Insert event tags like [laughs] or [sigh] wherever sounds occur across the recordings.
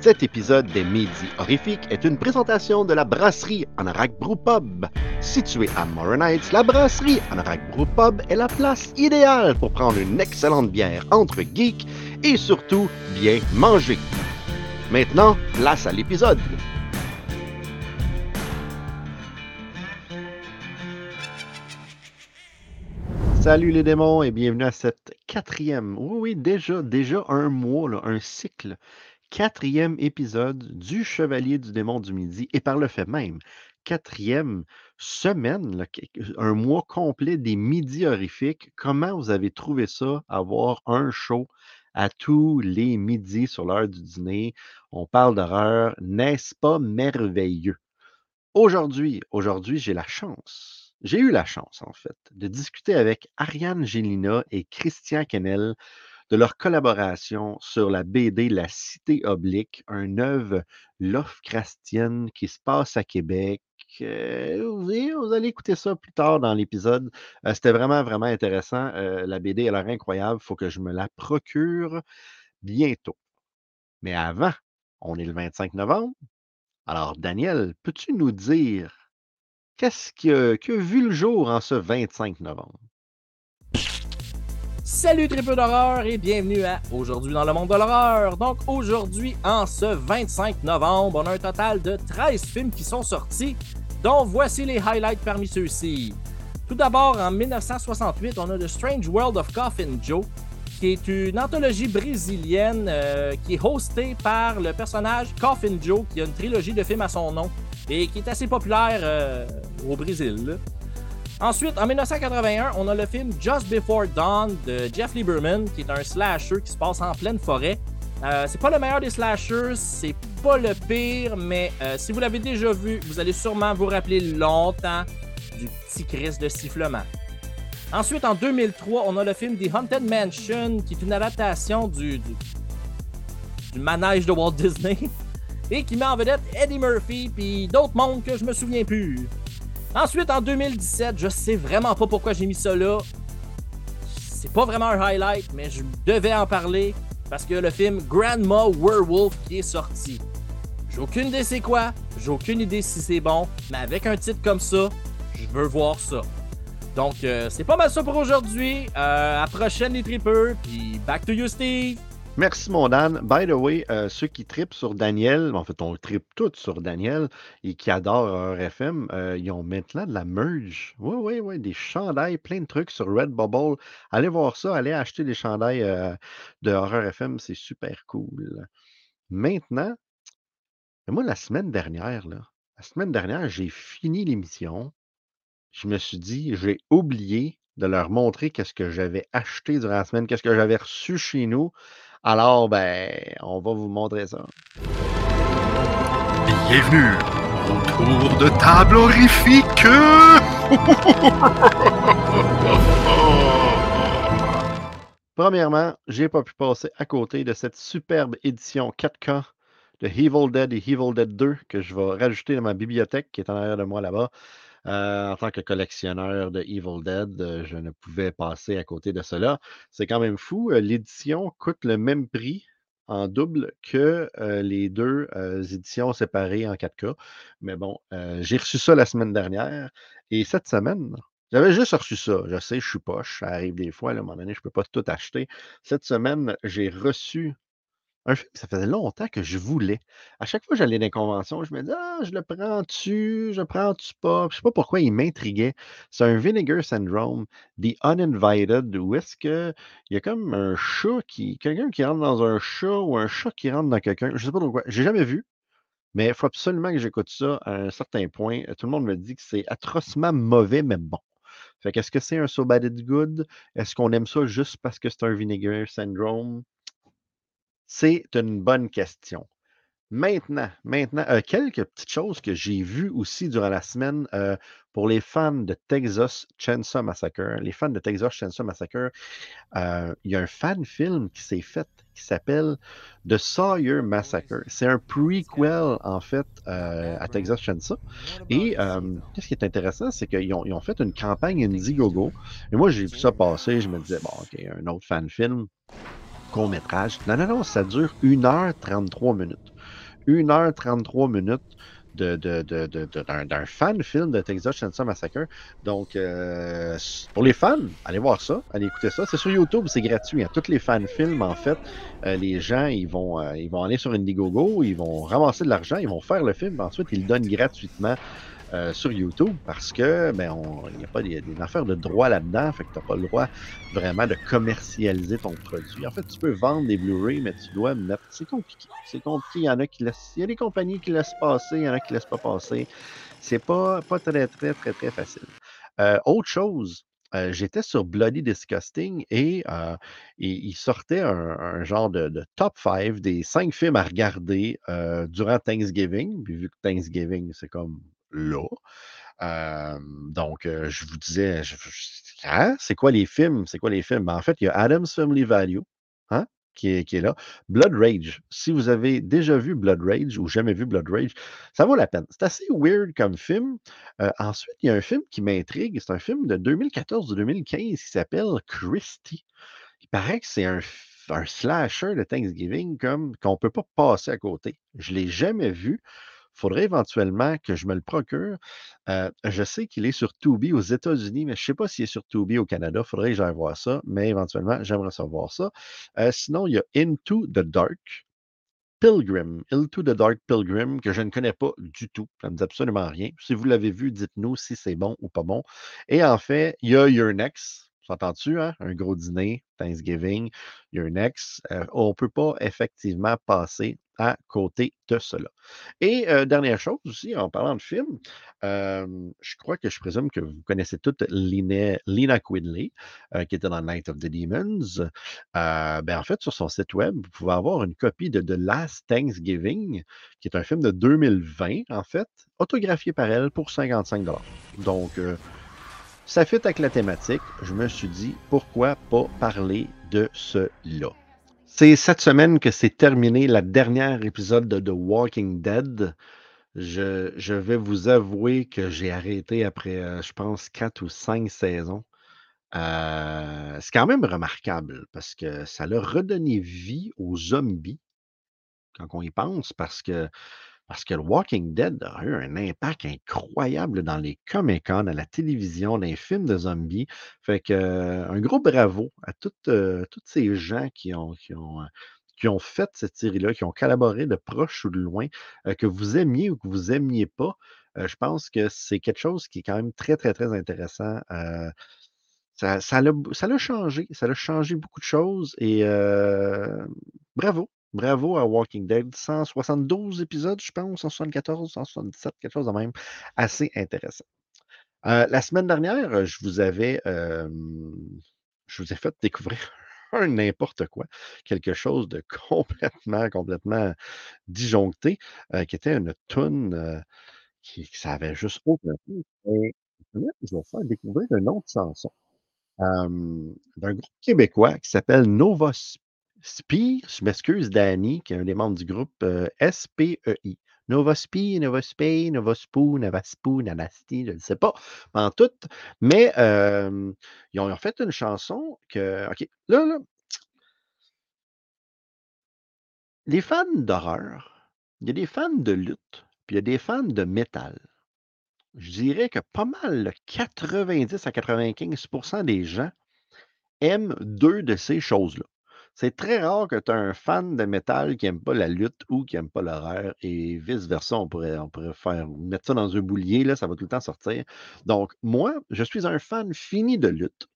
Cet épisode des Midi Horrifiques est une présentation de la brasserie Anorak Brew Pub. Située à Morin Heights, la brasserie Anorak Brew Pub est la place idéale pour prendre une excellente bière entre geeks et surtout bien manger. Maintenant, place à l'épisode. Salut les démons et bienvenue à cette quatrième, oui, oui, déjà, déjà un mois, un cycle, quatrième épisode du Chevalier du démon du midi et par le fait même, quatrième semaine, un mois complet des midis horrifiques. Comment vous avez trouvé ça, avoir un show à tous les midis sur l'heure du dîner? On parle d'horreur, n'est-ce pas merveilleux? Aujourd'hui, aujourd'hui, j'ai la chance j'ai eu la chance, en fait, de discuter avec Ariane Gélina et Christian Kennel de leur collaboration sur la BD La Cité Oblique, une œuvre Lovecraftienne qui se passe à Québec. Euh, vous, allez écouter ça plus tard dans l'épisode. Euh, c'était vraiment, vraiment intéressant. Euh, la BD a l'air incroyable. Il faut que je me la procure bientôt. Mais avant, on est le 25 novembre. Alors, Daniel, peux-tu nous dire Qu'est-ce qui a, vu le jour en ce 25 novembre? Salut triple d'horreur et bienvenue à Aujourd'hui dans le monde de l'horreur. Donc aujourd'hui, en ce 25 novembre, on a un total de 13 films qui sont sortis, dont voici les highlights parmi ceux-ci. Tout d'abord, en 1968, on a The Strange World of Coffin Joe, qui est une anthologie brésilienne euh, qui est hostée par le personnage Coffin Joe, qui a une trilogie de films à son nom et qui est assez populaire euh, au Brésil. Ensuite, en 1981, on a le film Just Before Dawn de Jeff Lieberman, qui est un slasher qui se passe en pleine forêt. Euh, c'est pas le meilleur des slashers, c'est pas le pire, mais euh, si vous l'avez déjà vu, vous allez sûrement vous rappeler longtemps du petit Chris de sifflement. Ensuite, en 2003, on a le film The Haunted Mansion, qui est une adaptation du, du, du manège de Walt Disney. [laughs] et qui met en vedette Eddie Murphy puis d'autres mondes que je me souviens plus. Ensuite, en 2017, je sais vraiment pas pourquoi j'ai mis ça là. C'est pas vraiment un highlight, mais je devais en parler parce que le film Grandma Werewolf qui est sorti. J'ai aucune idée c'est quoi, j'ai aucune idée si c'est bon, mais avec un titre comme ça, je veux voir ça. Donc, euh, c'est pas mal ça pour aujourd'hui. Euh, à prochaine les tripeurs, puis back to you Steve! Merci, mon Dan. By the way, euh, ceux qui tripent sur Daniel, en fait, on tripe tous sur Daniel et qui adorent RFM, euh, ils ont maintenant de la merge. Oui, oui, oui, des chandails, plein de trucs sur Redbubble. Allez voir ça, allez acheter des chandails euh, de Horror FM, c'est super cool. Maintenant, moi, la semaine dernière, là, la semaine dernière, j'ai fini l'émission. Je me suis dit, j'ai oublié de leur montrer qu'est-ce que j'avais acheté durant la semaine, qu'est-ce que j'avais reçu chez nous. Alors, ben, on va vous montrer ça. Bienvenue autour de table horrifique. [laughs] Premièrement, j'ai pas pu passer à côté de cette superbe édition 4K de Evil Dead et Evil Dead 2 que je vais rajouter dans ma bibliothèque qui est en arrière de moi là-bas. Euh, en tant que collectionneur de Evil Dead, euh, je ne pouvais passer à côté de cela. C'est quand même fou. Euh, l'édition coûte le même prix en double que les deux éditions séparées en 4K. Mais bon, j'ai reçu ça la semaine dernière. Et cette semaine, j'avais juste reçu ça. Je sais, je suis poche. Ça arrive des fois. à un moment donné, je ne peux pas tout acheter. Cette semaine, j'ai reçu ça faisait longtemps que je voulais. À chaque fois que j'allais dans les conventions, je me disais: «Ah, je le prends-tu? Je le prends-tu pas?» Je sais pas pourquoi il m'intriguait. C'est un Vinegar Syndrome, The Uninvited, où est-ce qu'il y a comme un chat qui quelqu'un qui rentre dans un chat ou un chat qui rentre dans quelqu'un, je sais pas pourquoi. J'ai jamais vu, mais il faut absolument que j'écoute ça à un certain point. Tout le monde me dit que c'est atrocement mauvais, mais bon. Fait qu'est-ce que c'est un So Bad It's Good? Est-ce qu'on aime ça juste parce que c'est un Vinegar Syndrome? C'est une bonne question. Maintenant, maintenant, euh, quelques petites choses que j'ai vues aussi durant la semaine euh, pour les fans de Texas Chainsaw Massacre. Les fans de Texas Chainsaw Massacre, euh, il y a un fan film qui s'est fait qui s'appelle The Sawyer Massacre. C'est un prequel en fait à Texas Chainsaw. Et ce qui est intéressant, c'est qu'ils ont, ils ont fait une campagne Indiegogo. Et moi, j'ai vu ça passer. Je me disais bon, ok, un autre fan film court-métrage. Non, non, non, ça dure 1h33 minutes. 1h33 minutes de, de, de, d'un, d'un fan film de Texas Chainsaw Massacre. Donc, euh, pour les fans, allez voir ça, allez écouter ça. C'est sur YouTube, c'est gratuit. Hein. Tous les fan films, en fait, euh, les gens, ils vont, euh, ils vont aller sur Indiegogo, ils vont ramasser de l'argent, ils vont faire le film, ensuite, ils le donnent gratuitement euh, sur YouTube parce que ben il n'y a pas des, affaires de droit là-dedans, fait que tu n'as pas le droit vraiment de commercialiser ton produit. En fait, tu peux vendre des Blu-ray, mais tu dois mettre. C'est compliqué. C'est compliqué. Il y en a qui laissent. Il y a des compagnies qui laissent passer, il y en a qui laissent pas passer. C'est pas, pas très, très, très, très facile. Euh, autre chose, euh, j'étais sur Bloody Disgusting et il sortait un, genre de, de top 5 des 5 films à regarder durant Thanksgiving. Puis vu que Thanksgiving, c'est comme là. Donc, je vous disais, hein, c'est quoi les films? C'est quoi les films? Ben, en fait, il y a Adam's Family Value, hein, qui est, là. Blood Rage. Si vous avez déjà vu Blood Rage ou jamais vu Blood Rage, ça vaut la peine. C'est assez weird comme film. Ensuite, il y a un film qui m'intrigue. C'est un film de 2014 ou 2015 qui s'appelle Christie. Il paraît que c'est un, slasher de Thanksgiving qu'on ne peut pas passer à côté. Je ne l'ai jamais vu. Faudrait éventuellement que je me le procure. Euh, je sais qu'il est sur Tubi aux États-Unis, mais je ne sais pas s'il est sur Tubi au Canada. Faudrait que j'aille voir ça, mais éventuellement, j'aimerais savoir ça. Euh, sinon, il y a Into the Dark. Pilgrim, Into the Dark Pilgrim, que je ne connais pas du tout. Ça ne me dit absolument rien. Si vous l'avez vu, dites-nous si c'est bon ou pas bon. Et en fait, il y a Your Next. S'entends-tu, hein? Un gros dîner, Thanksgiving, Your Next. Euh, on ne peut pas effectivement passer à côté de cela. Et euh, dernière chose aussi, en parlant de film, euh, je crois que je présume que vous connaissez toutes Lina, Lina Quinley, euh, qui était dans Night of the Demons. Ben, en fait, sur son site web, vous pouvez avoir une copie de The Last Thanksgiving, qui est un film de 2020, en fait, autographié par elle pour 55 Donc, ça fit avec la thématique. Je me suis dit, pourquoi pas parler de cela? C'est cette semaine que c'est terminé la dernière épisode de The Walking Dead. Je, vais vous avouer que j'ai arrêté après, euh, je pense, quatre ou cinq saisons. Euh, c'est quand même remarquable parce que ça a redonné vie aux zombies quand on y pense, parce que, parce que le Walking Dead a eu un impact incroyable dans les Comic-Con, à la télévision, dans les films de zombies. Fait que euh, un gros bravo à toutes, euh, tous ces gens qui ont, qui ont, euh, qui ont fait cette série-là, qui ont collaboré de proche ou de loin, que vous aimiez ou que vous aimiez pas. je pense que c'est quelque chose qui est quand même très, très, très intéressant. ça, l'a, ça changé. Ça l'a changé beaucoup de choses. Et bravo. Bravo à Walking Dead. 172 épisodes, je pense, 174, 177, quelque chose de même. Assez intéressant. Euh, la semaine dernière, je vous avais, je vous ai fait découvrir [laughs] un n'importe quoi, quelque chose de [laughs] complètement, complètement disjoncté, euh, qui était une toune euh, qui, qui ça avait juste aucun sens. Et je vais faire découvrir une autre chanson d'un groupe québécois qui s'appelle Nova Spi. Je m'excuse, Danny, qui est un des membres du groupe euh, SPEI. Nova Spi, Nova Spay, Nova Spoo, Nova Spoo, Navasti, je ne sais pas, en tout. Mais ils ont fait une chanson que. OK, là, là, les fans d'horreur, il y a des fans de lutte, puis il y a des fans de métal. Je dirais que pas mal, là, 90 à 95% des gens aiment deux de ces choses-là. C'est très rare que tu as un fan de métal qui n'aime pas la lutte ou qui n'aime pas l'horreur et vice-versa. On pourrait, on pourrait faire mettre ça dans un boulier, là, ça va tout le temps sortir. Donc, moi, je suis un fan fini de lutte.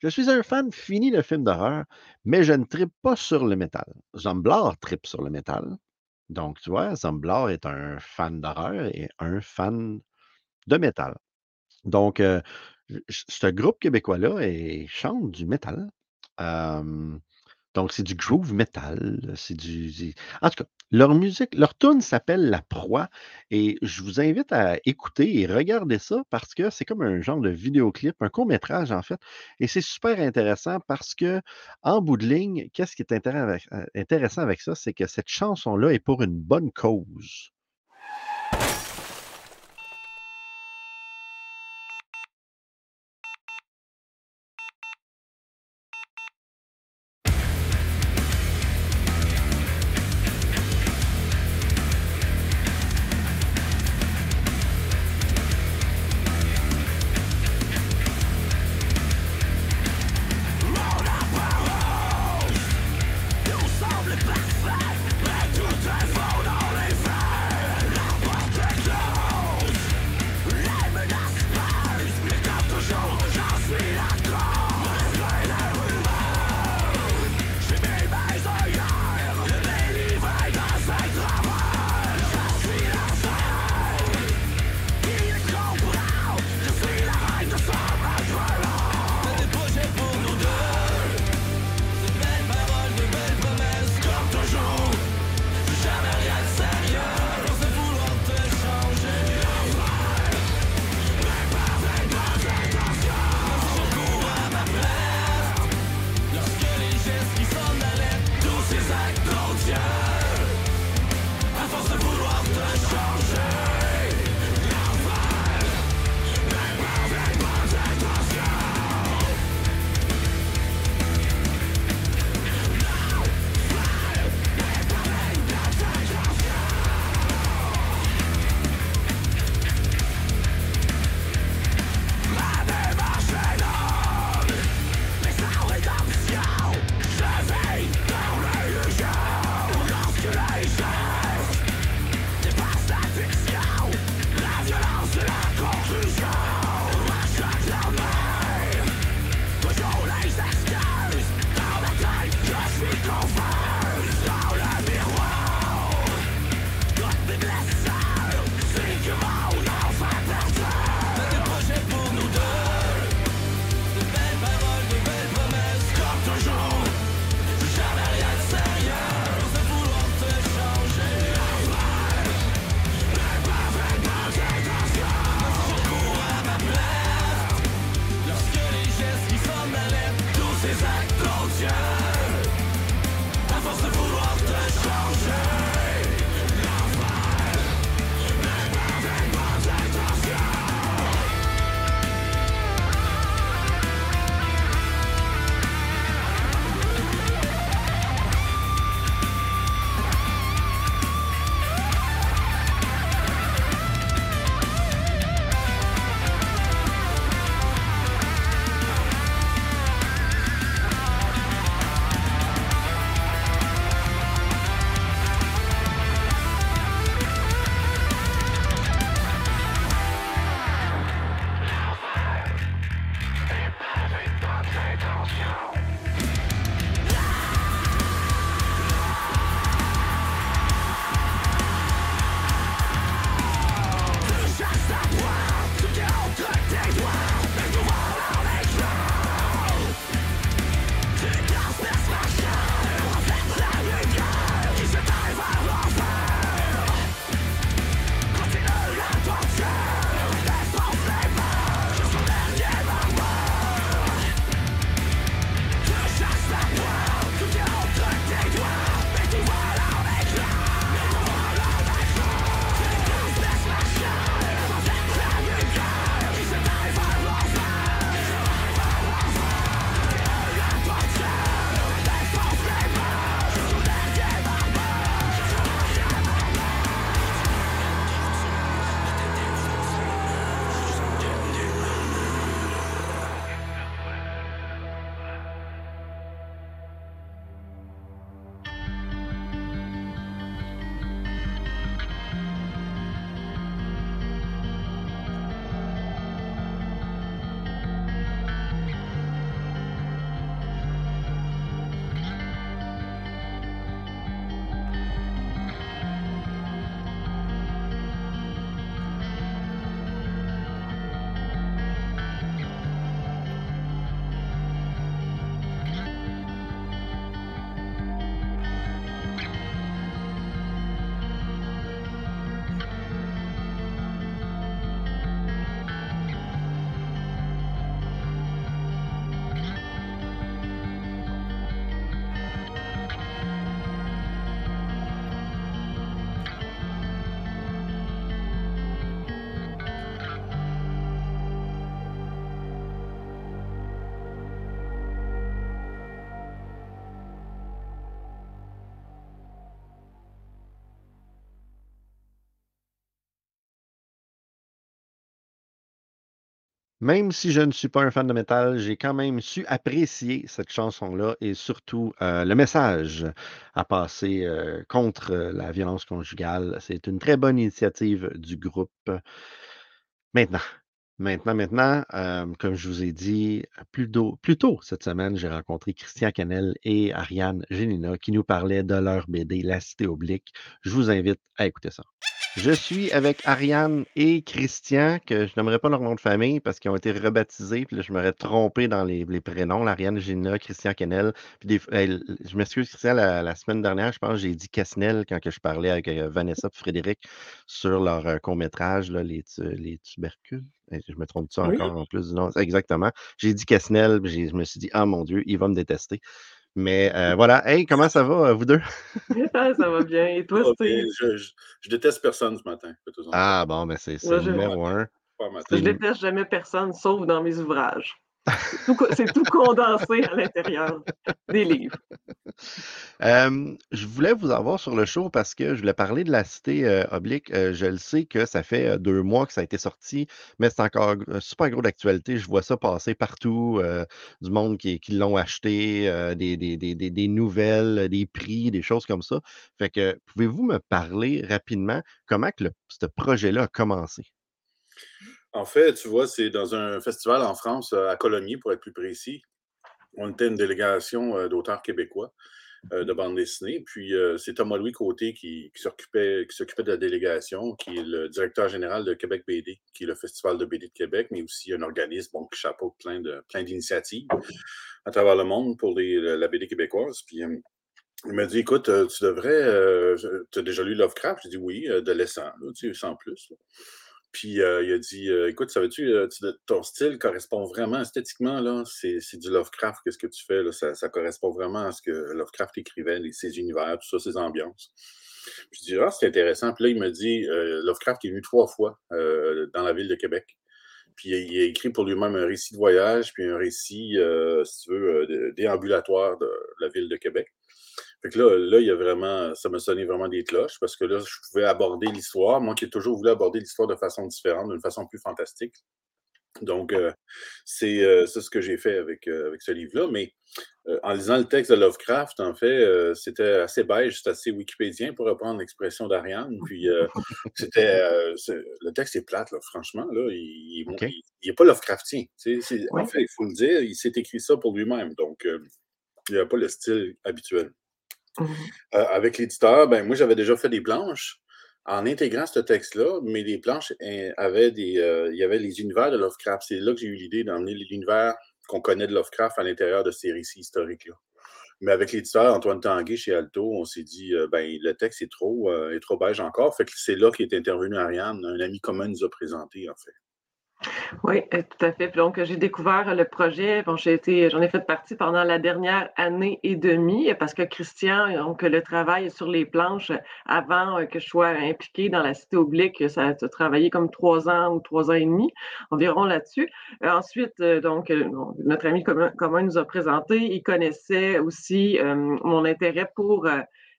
Je suis un fan fini de films d'horreur, mais je ne tripe pas sur le métal. Zomblar tripe sur le métal. Donc, tu vois, Zomblar est un fan d'horreur et un fan de métal. Donc, euh, ce groupe québécois-là chante du métal. Euh, donc, c'est du groove metal. C'est du, En tout cas, leur musique, leur tune s'appelle La Proie. Et je vous invite à écouter et regarder ça parce que c'est comme un genre de vidéoclip, un court-métrage en fait. Et c'est super intéressant parce que, en bout de ligne, qu'est-ce qui est euh, intéressant avec ça? C'est que cette chanson-là est pour une bonne cause. Même si je ne suis pas un fan de métal, j'ai quand même su apprécier cette chanson-là et surtout euh, le message à passer euh, contre la violence conjugale. C'est une très bonne initiative du groupe. Maintenant, maintenant, maintenant, euh, comme je vous ai dit plus tôt, plus tôt cette semaine, j'ai rencontré Christian Canel et Ariane Génina qui nous parlaient de leur BD La Cité Oblique. Je vous invite à écouter ça. Je suis avec Ariane et Christian, que je n'aimerais pas leur nom de famille parce qu'ils ont été rebaptisés, puis là, je m'aurais trompé dans les, les prénoms, Ariane Gina, Christian Kennel. Puis des, je m'excuse, Christian, la, semaine dernière, je pense j'ai dit Casnel quand que je parlais avec euh, Vanessa et Frédéric sur leur euh, court-métrage, les, les tubercules. Je me trompe ça encore en plus du nom? Exactement. J'ai dit Casnel, je me suis dit, ah mon Dieu, il va me détester. Mais euh, voilà. Hey, comment ça va, vous deux? [laughs] Ah, ça va bien. Et toi, Steve? Je, déteste personne ce matin. Ah, bon, mais ben, c'est le numéro un. Je déteste jamais personne, sauf dans mes ouvrages. C'est tout, condensé à l'intérieur des livres. je voulais vous avoir sur le show parce que je voulais parler de la cité euh, oblique. Euh, je le sais que ça fait euh, deux mois que ça a été sorti, mais c'est encore super gros d'actualité. Je vois ça passer partout, du monde qui, l'ont acheté, des, nouvelles, des prix, des choses comme ça. Fait que pouvez-vous me parler rapidement comment ce projet-là a commencé? En fait, tu vois, c'est dans un festival en France, à Colomiers, pour être plus précis. On était une délégation euh, d'auteurs québécois euh, de bande dessinée. Puis euh, c'est Thomas-Louis Côté qui, s'occupait, de la délégation, qui est le directeur général de Québec BD, qui est le Festival de BD de Québec, mais aussi un organisme qui chapeaute plein, plein d'initiatives à travers le monde pour la BD québécoise. Puis il m'a dit Écoute, tu devrais. tu as déjà lu Lovecraft? J'ai dit Oui, de l'essence, tu sais, sans plus. Puis euh, il a dit euh, Écoute, savais-tu, euh, ton style correspond vraiment esthétiquement, là, c'est, du Lovecraft, qu'est-ce que tu fais, là, ça, correspond vraiment à ce que Lovecraft écrivait, ses univers, tout ça, ses ambiances. Puis je dis Ah, c'est intéressant. Puis là, il me dit Lovecraft est venu trois fois dans la ville de Québec. Puis il a écrit pour lui-même un récit de voyage, puis un récit, si tu veux, déambulatoire de la ville de Québec. Fait que là, là, il y a vraiment, ça me sonnait vraiment des cloches parce que là, je pouvais aborder l'histoire. Moi qui ai toujours voulu aborder l'histoire de façon différente, d'une façon plus fantastique. Donc, euh, euh, c'est ce que j'ai fait avec, euh, avec ce livre-là. Mais en lisant le texte de Lovecraft, en fait, c'était assez beige, c'était assez wikipédien pour reprendre l'expression d'Ariane. Puis, [laughs] c'était. le texte est plate, là, franchement. Là, il n'est pas Lovecraftien. En fait, il faut le dire, il s'est écrit ça pour lui-même. Donc, il n'a pas le style habituel. Mmh euh, avec l'éditeur, ben, moi, j'avais déjà fait des planches en intégrant ce texte-là, mais les planches eh, avaient des. Euh, il y avait les univers de Lovecraft. C'est là que j'ai eu l'idée d'emmener l'univers qu'on connaît de Lovecraft à l'intérieur de ces récits historiques-là. Mais avec l'éditeur Antoine Tanguay chez Alto, on s'est dit, euh, ben, le texte est trop, est trop beige encore. C'est là qu'est intervenu Ariane, un ami commun nous a présenté, en fait. Oui, euh, tout à fait. donc, j'ai découvert le projet. J'ai été, j'en ai fait partie pendant la dernière année et demie parce que Christian, donc, le travail sur les planches avant euh, que je sois impliqué dans la cité oblique, ça a travaillé comme trois ans ou trois ans et demi environ là-dessus. Euh, ensuite, donc, notre ami commun, nous a présenté. Il connaissait aussi mon intérêt pour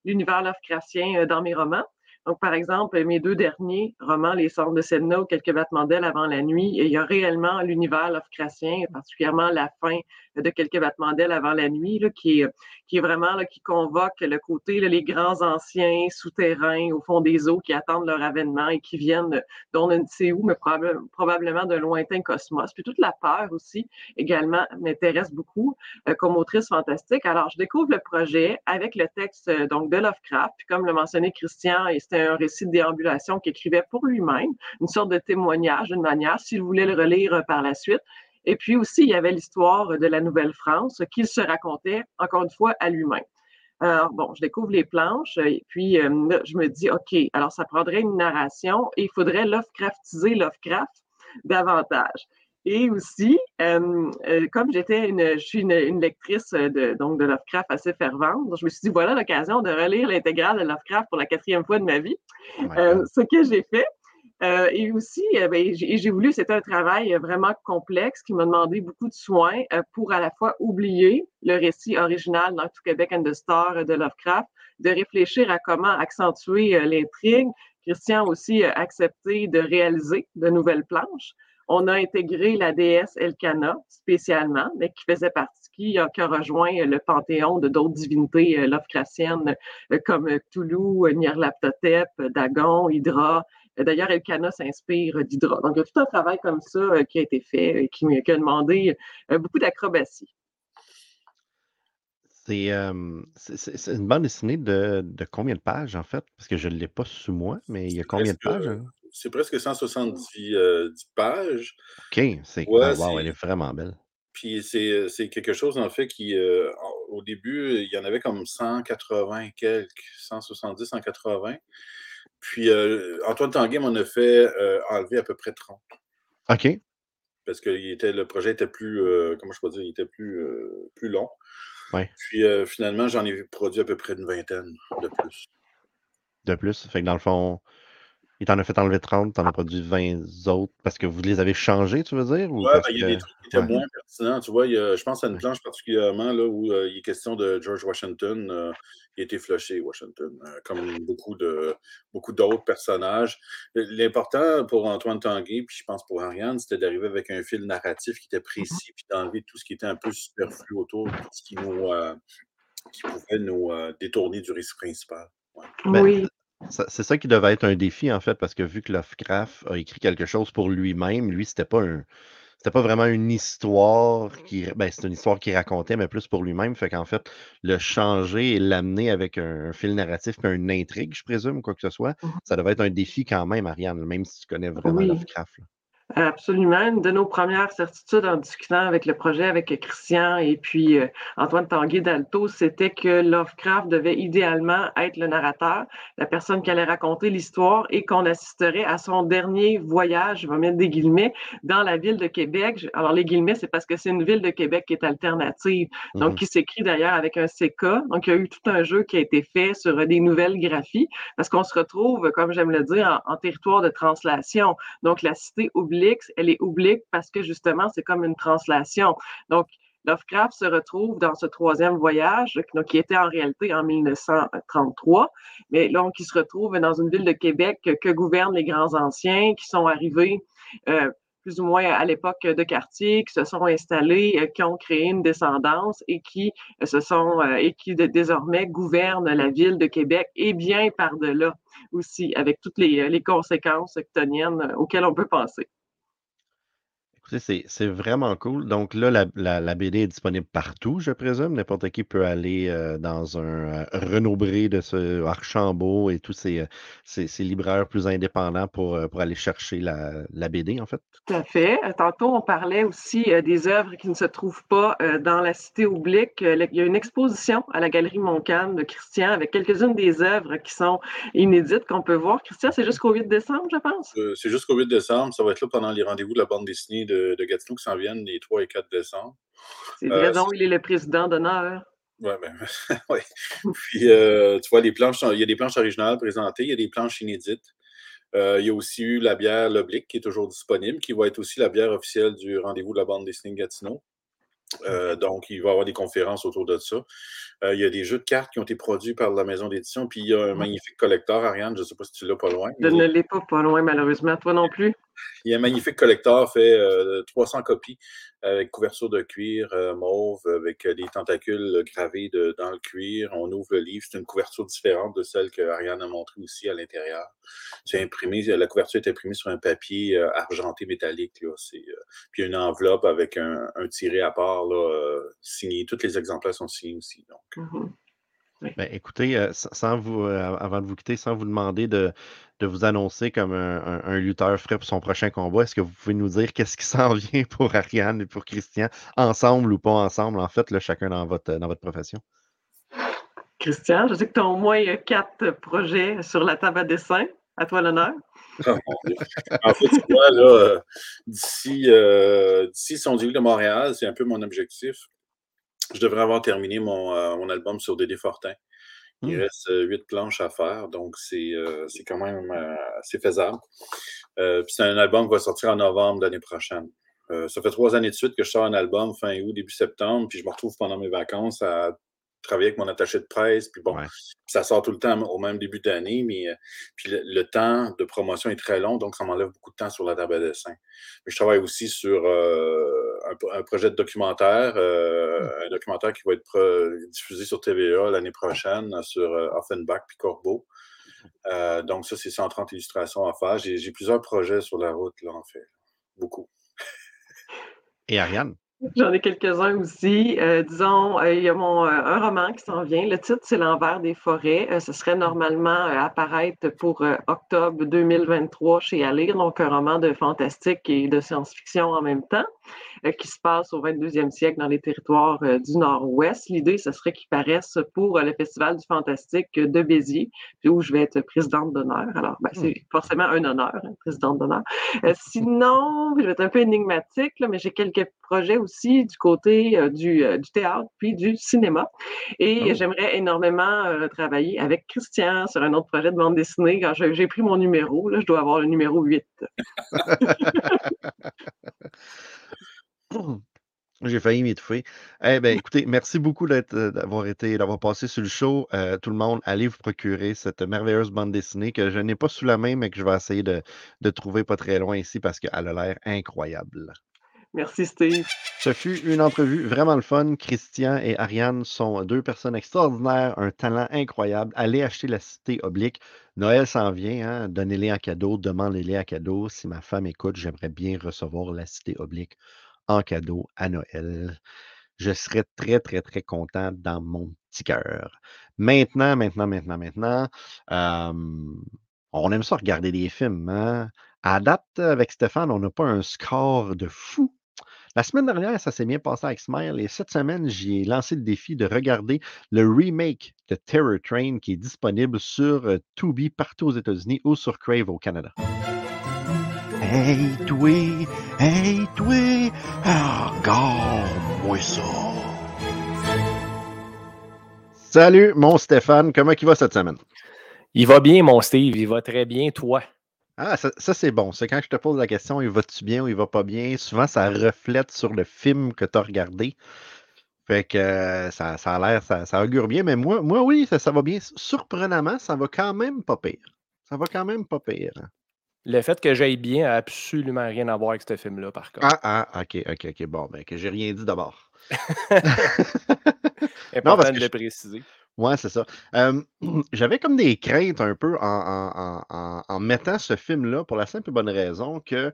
l'univers Lovecraftien dans mes romans. Donc, par exemple, mes deux derniers romans, Les Sortes de Sedna ou Quelques battements d'ailes avant la nuit, il y a réellement l'univers Lovecraftien, particulièrement la fin de quelques battements d'ailes avant la nuit, là, qui, est, qui est vraiment là, qui convoque le côté, les grands anciens souterrains au fond des eaux qui attendent leur avènement et qui viennent d'on ne sait où, mais probablement d'un lointain cosmos. Puis toute la peur aussi, également, m'intéresse beaucoup euh, comme autrice fantastique. Alors, je découvre le projet avec le texte donc de Lovecraft, puis comme le mentionnait Christian, c'était un récit de déambulation qu'il écrivait pour lui-même, une sorte de témoignage d'une manière, s'il voulait le relire euh, par la suite. Et puis aussi, il y avait l'histoire de la Nouvelle-France qu'il se racontait, encore une fois, à lui-même. Alors, bon, je découvre les planches et puis euh, je me dis, OK, alors ça prendrait une narration et il faudrait Lovecraftiser Lovecraft davantage. Et aussi, euh, euh, comme j'étais une, je suis une, lectrice de, donc de Lovecraft assez fervente, je me suis dit, voilà l'occasion de relire l'intégrale de Lovecraft pour la quatrième fois de ma vie. ce que j'ai fait, euh, et aussi, euh, ben, j'ai voulu, c'était un travail vraiment complexe qui m'a demandé beaucoup de soins euh, pour à la fois oublier le récit original dans tout Québec and the Star de Lovecraft, de réfléchir à comment accentuer l'intrigue. Christian aussi a accepté de réaliser de nouvelles planches. On a intégré la déesse Elkana spécialement, mais qui faisait partie, qui a, rejoint le panthéon de d'autres divinités Lovecraftiennes comme Cthulhu, Nyarlathotep, Dagon, Hydra, D'ailleurs, Elkana s'inspire d'Hydra. Donc, il y a tout un travail comme ça qui a été fait, qui, qui a demandé beaucoup d'acrobatie. C'est une bande dessinée de, combien de pages, en fait? Parce que je ne l'ai pas sous moi, mais il y a combien de pages? Hein? C'est presque 170 euh, pages. OK, c'est wow, elle est vraiment belle. Puis c'est quelque chose, en fait, qui, euh, au début, il y en avait comme 180 quelques, 170, 180. Puis euh, Antoine Tanguay m'en a fait enlever à peu près 30. OK. Parce que le projet était plus, comment je peux dire, il était plus, plus long. Puis euh, finalement, j'en ai produit à peu près une vingtaine de plus. De plus. Fait que dans le fond, il t'en a fait enlever 30, t'en as produit 20 autres parce que vous les avez changés, tu veux dire? Oui, ben, il y a des trucs qui étaient moins pertinents. Tu vois, je pense à une planche particulièrement là, où euh, il est question de George Washington. Euh, il a été flushé, Washington, euh, comme beaucoup de beaucoup d'autres personnages. L'important pour Antoine Tanguay, puis je pense pour Ariane, c'était d'arriver avec un fil narratif qui était précis, puis d'enlever tout ce qui était un peu superflu autour, tout ce qui nous qui pouvait nous détourner du risque principal. Ben, oui. C'est ça qui devait être un défi, en fait, parce que vu que Lovecraft a écrit quelque chose pour lui-même, lui, c'était pas un. C'était pas vraiment une histoire qui. Ben, c'est une histoire qu'il racontait, mais plus pour lui-même. Fait qu'en fait, le changer et l'amener avec un, fil narratif et une intrigue, je présume, quoi que ce soit, mmh ça devait être un défi quand même, Ariane, même si tu connais vraiment Lovecraft. Absolument. Une de nos premières certitudes en discutant avec le projet avec Christian et puis euh, Antoine Tanguy d'Alto, c'était que Lovecraft devait idéalement être le narrateur, la personne qui allait raconter l'histoire et qu'on assisterait à son dernier voyage, je vais mettre des guillemets, dans la ville de Québec. Alors, les guillemets, c'est parce que c'est une ville de Québec qui est alternative, donc mmh qui s'écrit d'ailleurs avec un CK. Donc, il y a eu tout un jeu qui a été fait sur des nouvelles graphies parce qu'on se retrouve, comme j'aime le dire, en, en territoire de translation. Donc, la cité elle est oblique parce que justement, c'est comme une translation. Donc, Lovecraft se retrouve dans ce troisième voyage, qui était en réalité en 1933, mais donc il se retrouve dans une ville de Québec que gouvernent les grands anciens qui sont arrivés euh, plus ou moins à l'époque de quartier, qui se sont installés, euh, qui ont créé une descendance et qui euh, se sont et qui désormais gouvernent la ville de Québec et bien par-delà aussi, avec toutes les, les conséquences octoniennes auxquelles on peut penser. C'est vraiment cool. Donc là, la, BD est disponible partout, je présume. N'importe qui peut aller euh, dans un euh, de ce Archambault et tous ces, euh, ces, libraires plus indépendants pour, euh, pour aller chercher la, BD, en fait. Tout à fait. Tantôt, on parlait aussi des œuvres qui ne se trouvent pas dans la cité oblique. Il y a une exposition à la Galerie Montcalm de Christian avec quelques-unes des œuvres qui sont inédites qu'on peut voir. Christian, c'est jusqu'au 8 décembre, je pense? c'est jusqu'au 8 décembre. Ça va être là pendant les rendez-vous de la bande dessinée de de, Gatineau qui s'en viennent les 3 et 4 décembre. C'est vrai, donc il est le président d'honneur. Oui, ben, [laughs] ouais. Puis, euh, tu vois, les planches, il y a des planches originales présentées, il y a des planches inédites. Euh, il y a aussi eu la bière L'Oblique qui est toujours disponible, qui va être aussi la bière officielle du rendez-vous de la bande dessinée Gatineau. Euh, donc, il va y avoir des conférences autour de ça. Euh, il y a des jeux de cartes qui ont été produits par la maison d'édition, puis il y a un magnifique collector, Ariane, je ne sais pas si tu l'as pas loin. Je ne l'ai pas pas loin, malheureusement. Toi non plus? [laughs] Il y a un magnifique collector, fait 300 euh, copies avec couverture de cuir mauve, avec des tentacules gravés dans le cuir. On ouvre le livre, c'est une couverture différente de celle que Ariane a montrée aussi à l'intérieur. C'est imprimé, la couverture est imprimée sur un papier argenté métallique. Là, puis une enveloppe avec un, tiré à part signé. Tous les exemplaires sont signés aussi. Donc. Mmh ben, écoutez, euh, sans vous, euh, avant de vous quitter, sans vous demander de, vous annoncer comme un, lutteur frais pour son prochain combat, est-ce que vous pouvez nous dire qu'est-ce qui [laughs] s'en vient pour Ariane et pour Christian, ensemble ou pas ensemble, en fait, là, chacun dans votre, dans votre profession? Christian, je sais que tu as au moins quatre projets sur la table à dessin. À toi l'honneur. [laughs] En fait, tu vois, là, euh, d'ici, d'ici son début de Montréal, c'est un peu mon objectif je devrais avoir terminé mon, euh, mon album sur Dédé Fortin. Il mmh. reste euh, huit planches à faire, donc c'est euh, quand même assez faisable. puis c'est un album qui va sortir en novembre l'année prochaine. ça fait trois années de suite que je sors un album fin août, début septembre, puis je me retrouve pendant mes vacances à travailler avec mon attaché de presse, puis bon, Ouais. ça sort tout le temps au même début d'année, mais euh, puis le, le temps de promotion est très long, donc ça m'enlève beaucoup de temps sur la table à dessin. Mais je travaille aussi sur euh, un, projet de documentaire, euh, un documentaire qui va être diffusé sur TVA l'année prochaine sur Offenbach puis Corbeau. Euh, donc ça, c'est 130 illustrations à faire. J'ai plusieurs projets sur la route, là, en fait. Beaucoup. Et Ariane? J'en ai quelques-uns aussi. Euh, disons, euh, il y a mon, euh, un roman qui s'en vient. Le titre, c'est L'envers des forêts. Euh, ce serait normalement apparaître pour octobre 2023 chez Alire, donc un roman de fantastique et de science-fiction en même temps, qui se passe au 22e siècle dans les territoires euh, du Nord-Ouest. L'idée, ce serait qu'il paraisse pour euh, le Festival du fantastique de Béziers, où je vais être présidente d'honneur. Alors, ben, c'est forcément un honneur, hein, présidente d'honneur. Euh, [laughs] sinon, je vais être un peu énigmatique, là, mais j'ai quelques projets aussi du côté euh, du, euh, du théâtre puis du cinéma. Et Oh. j'aimerais énormément euh, travailler avec Christian sur un autre projet de bande dessinée. Quand j'ai j'ai pris mon numéro, là, je dois avoir le numéro 8. [laughs] J'ai failli m'étouffer. Eh bien, [laughs] écoutez, merci beaucoup d'être, euh, d'avoir été, d'avoir passé sur le show. Euh, tout le monde, allez vous procurer cette merveilleuse bande dessinée que je n'ai pas sous la main, mais que je vais essayer de, de trouver pas très loin ici parce qu'elle a l'air incroyable. Merci, Steve. Ce fut une entrevue vraiment le fun. Christian et Ariane sont deux personnes extraordinaires, un talent incroyable. Allez acheter la Cité Oblique. Noël s'en vient, hein? donnez-les en cadeau, demandez-les en cadeau. Si ma femme écoute, j'aimerais bien recevoir la Cité Oblique en cadeau à Noël. Je serais très, très, très content dans mon petit cœur. Maintenant, maintenant, maintenant, maintenant, on aime ça regarder des films. Hein? À date, avec Stéphane, on n'a pas un score de fou. La semaine dernière, ça s'est bien passé avec Smile et cette semaine, j'y ai lancé le défi de regarder le remake de Terror Train qui est disponible sur Tubi partout aux États-Unis ou sur Crave au Canada. Hey, toi! Hey, toi! Ah, Regarde-moi ça! Salut, mon Stéphane, comment il va cette semaine? Il va bien, mon Steve, il va très bien, toi? Ah, ça, ça, c'est bon. C'est quand je te pose la question, il va-tu bien ou il va pas bien? Souvent, ça reflète sur le film que tu as regardé. Fait que euh, ça, ça a l'air, ça, ça augure bien. Mais moi, moi oui, ça, ça va bien. Surprenamment, ça va quand même pas pire. Ça va quand même pas pire. Le fait que j'aille bien a absolument rien à voir avec ce film-là, par contre. Ah, ah, ok, ok, ok. Bon, ben, que j'ai rien dit d'abord. [laughs] [laughs] Important parce de que le je- préciser. Ouais, c'est ça. Euh, [clears throat] J'avais comme des craintes un peu en, en- en- en- en mettant ce film-là pour la simple et bonne raison que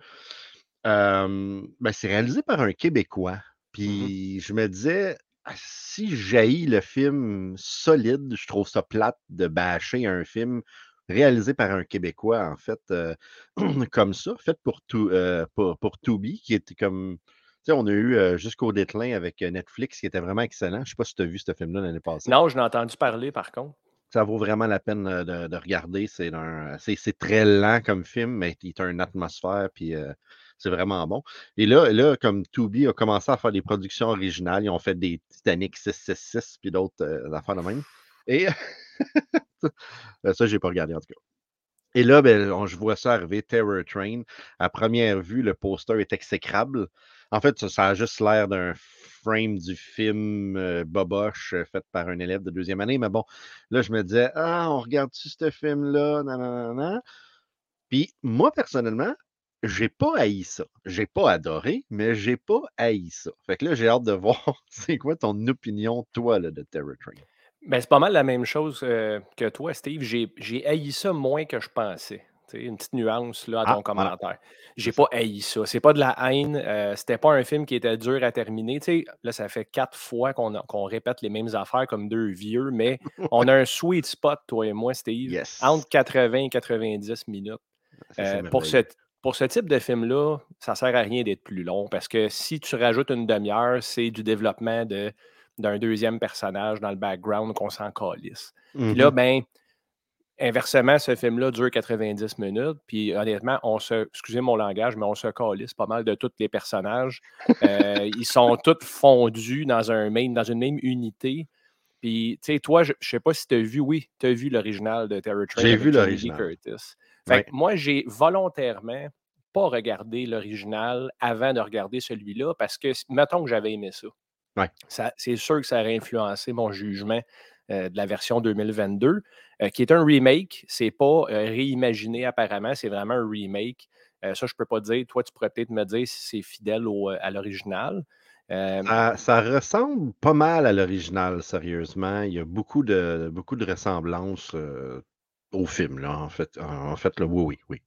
euh, ben, c'est réalisé par un Québécois. Puis je me disais, ah, si j'haïs le film solide, je trouve ça plate de bâcher un film réalisé par un Québécois, en fait, euh, [clears throat] comme ça, fait pour, tout, euh, pour, pour Tubi, qui était comme. Tu sais, on a eu euh, jusqu'au déclin avec euh, Netflix, qui était vraiment excellent. Je ne sais pas si tu as vu ce film-là l'année passée. Non, je l'ai entendu parler, par contre. Ça vaut vraiment la peine de, de regarder. C'est un- c'est c'est très lent comme film, mais il a une atmosphère, puis c'est vraiment bon. Et là, là, comme Tubi a commencé à faire des productions originales, ils ont fait des Titanic 666, puis d'autres affaires de même. Et [laughs] ça, j'ai pas regardé en tout cas. Et là, ben, je vois ça arriver, Terror Train. À première vue, le poster est exécrable. En fait, ça, ça a juste l'air d'un frame du film euh, Boboche euh, fait par un élève de deuxième année. Mais bon, là, je me disais, ah, on regarde-tu ce film-là? Puis moi, personnellement, j'ai pas haï ça. J'ai pas adoré, mais j'ai pas haï ça. Fait que là, j'ai hâte de [laughs] voir c'est quoi ton opinion, toi, là, de Terror Train. Ben, c'est pas mal la même chose euh, que toi, Steve. J'ai haï ça moins que je pensais. Une petite nuance là, à Ah, ton voilà. commentaire. J'ai pas haï ça. C'est pas de la haine. euh, C'était pas un film qui était dur à terminer. Là, ça fait quatre fois qu'on répète les mêmes affaires comme deux vieux, mais [laughs] on a un sweet spot, toi et moi, Steve, Yes. entre 80 et 90 minutes. C'est Euh, pour, ce, pour ce type de film-là, ça sert à rien d'être plus long parce que si tu rajoutes une demi-heure, c'est du développement de- d'un deuxième personnage dans le background qu'on s'en calisse. Puis là, Mhm. ben, inversement, ce film-là dure 90 minutes. Puis honnêtement, on se, excusez mon langage, mais on se calisse pas mal de tous les personnages. Euh, ils sont [laughs] tous fondus dans, un même, dans une même unité. Puis, tu sais, toi, je ne sais pas si tu as vu, oui, tu as vu l'original de Terror Train. J'ai vu l'original. Fait que moi, j'ai volontairement pas regardé l'original avant de regarder celui-là parce que, mettons que j'avais aimé ça. Ouais. C'est sûr que ça aurait influencé mon jugement euh, de la version 2022, euh, qui est un remake. C'est pas euh, réimaginé apparemment, c'est vraiment un remake. Ça, je peux pas dire. Toi, tu pourrais peut-être me dire si c'est fidèle au- à l'original. Ça, ça ressemble pas mal à l'original, sérieusement. Il y a beaucoup de, beaucoup de ressemblances au film, là, en fait. En fait, là, oui, oui, oui.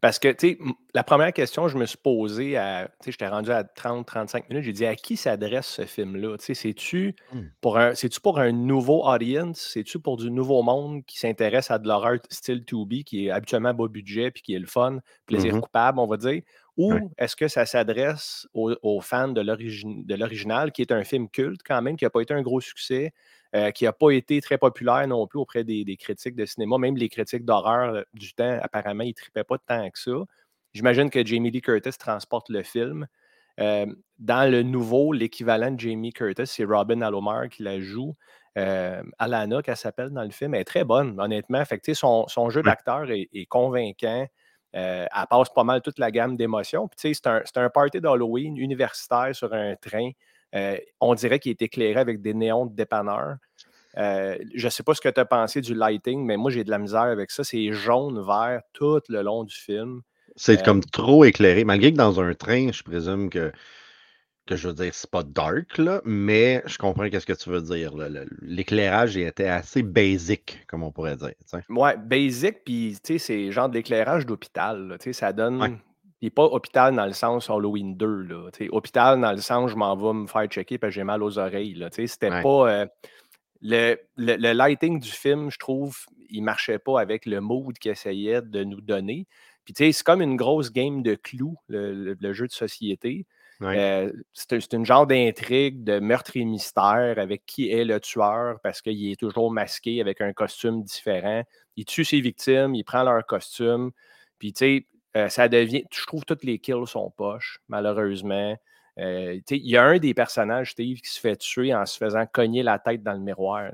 Parce que, tu sais, la première question que je me suis posée, à, tu sais, j'étais rendu à 30-35 minutes, j'ai dit à qui s'adresse ce film-là? Tu sais, c'est-tu pour, un, c'est-tu pour un nouveau audience? C'est-tu pour du nouveau monde qui s'intéresse à de l'horreur style 2B, qui est habituellement bas budget, puis qui est le fun, plaisir Mhm. coupable, on va dire? Ou est-ce que ça s'adresse aux, aux fans de l'original, qui est un film culte quand même, qui n'a pas été un gros succès, euh, qui n'a pas été très populaire non plus auprès des, des critiques de cinéma. Même les critiques d'horreur euh, du temps, apparemment, ils ne tripaient pas tant que ça. J'imagine que Jamie Lee Curtis transporte le film. Euh, dans le nouveau, l'équivalent de Jamie Curtis, c'est Robin Alomar qui la joue. Euh, Alana, qu'elle s'appelle dans le film, elle est très bonne, honnêtement. Fait que, son, son jeu d'acteur est, est convaincant. Euh, elle passe pas mal toute la gamme d'émotions. Puis, c'est un, c'est un party d'Halloween universitaire sur un train. Euh, on dirait qu'il est éclairé avec des néons de dépanneur. Euh, je ne sais pas ce que tu as pensé du lighting, mais moi, j'ai de la misère avec ça. C'est jaune, vert tout le long du film. C'est Euh, comme trop éclairé. Malgré que dans un train, je présume que, que je veux dire, c'est pas dark, là, mais je comprends qu'est-ce que tu veux dire. L'éclairage était assez basic, comme on pourrait dire. Ouais, basic, puis c'est genre de l'éclairage d'hôpital. Ça donne. Ouais. Il n'est pas hôpital dans le sens Halloween 2. Là, hôpital dans le sens je m'en vais me faire checker parce que j'ai mal aux oreilles. là, C'était Ouais. pas. euh, le, le- le lighting du film, je trouve, il marchait pas avec le mood qu'il essayait de nous donner. Puis tu sais, c'est comme une grosse game de clous, le, le- jeu de société. Euh, c'est une genre d'intrigue de meurtre et mystère avec qui est le tueur parce qu'il est toujours masqué avec un costume différent. Il tue ses victimes, il prend leur costume. Puis, tu sais, euh, ça devient. Je trouve que toutes les kills sont poches, malheureusement. Euh, il y a un des personnages, Steve, qui se fait tuer en se faisant cogner la tête dans le miroir.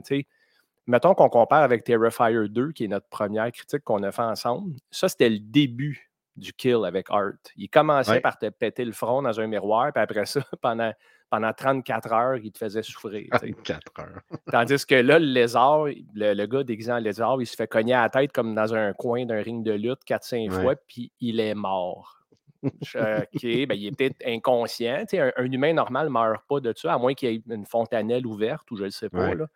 Mettons qu'on compare avec Terrifier 2, qui est notre première critique qu'on a fait ensemble. Ça, c'était le début du kill avec Art. Il commençait Ouais. par te péter le front dans un miroir, puis après ça, [laughs] pendant, pendant 34 heures, il te faisait souffrir. tu sais. 4 heures. [laughs] Tandis que là, le lézard, le, le gars déguisé en lézard, il se fait cogner à la tête comme dans un coin d'un ring de lutte 4-5 Ouais. fois, puis il est mort. OK, ben, il est peut-être inconscient. Un, un humain normal ne meurt pas de ça, à moins qu'il y ait une fontanelle ouverte ou je ne sais pas. Ouais. là.